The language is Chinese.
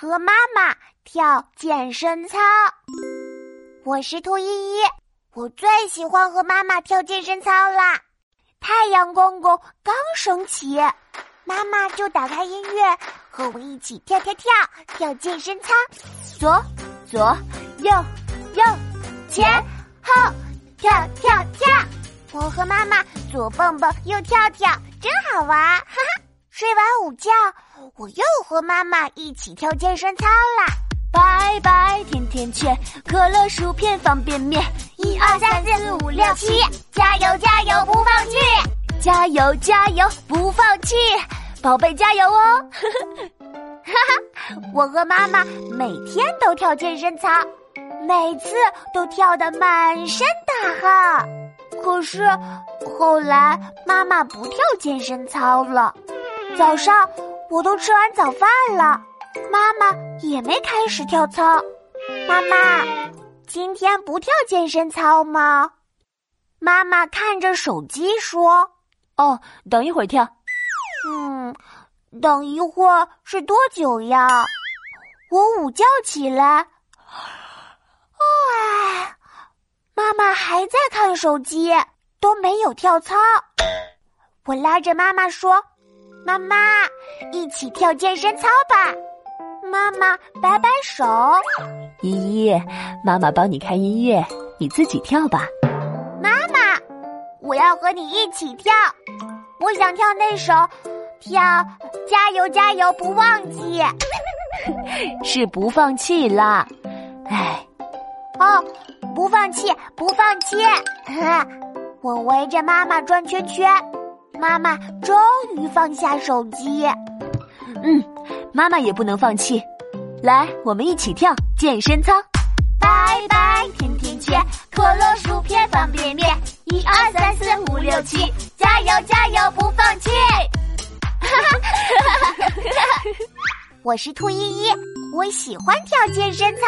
和妈妈跳健身操。我是兔依依，我最喜欢和妈妈跳健身操啦。太阳公公刚升起，妈妈就打开音乐，和我一起跳跳跳跳健身操。左左右右前后跳跳跳，我和妈妈左蹦蹦右跳跳，真好玩！哈哈。睡完午觉，我又和妈妈一起跳健身操啦！拜拜甜甜圈，可乐薯片方便面，一二三四五六七，加油加油不放弃，加油加油不放弃，宝贝加油哦！哈哈，我和妈妈每天都跳健身操，每次都跳得满身大汗。可是后来妈妈不跳健身操了。早上我都吃完早饭了，妈妈也没开始跳操。妈妈，今天不跳健身操吗？妈妈看着手机说：“哦，等一会儿跳。”嗯，等一会儿是多久呀？我午觉起来，哎，妈妈还在看手机，都没有跳操。我拉着妈妈说。妈妈，一起跳健身操吧！妈妈摆摆手。依依，妈妈帮你开音乐，你自己跳吧。妈妈，我要和你一起跳。我想跳那首《跳加油加油不忘记》。是不放弃啦。哎，哦，不放弃，不放弃。我围着妈妈转圈圈。妈妈终于放下手机。嗯，妈妈也不能放弃。来，我们一起跳健身操。拜拜甜甜圈，可乐薯片方便面，一二三四五六七，加油加油不放弃。哈哈哈哈哈哈！我是兔依依，我喜欢跳健身操。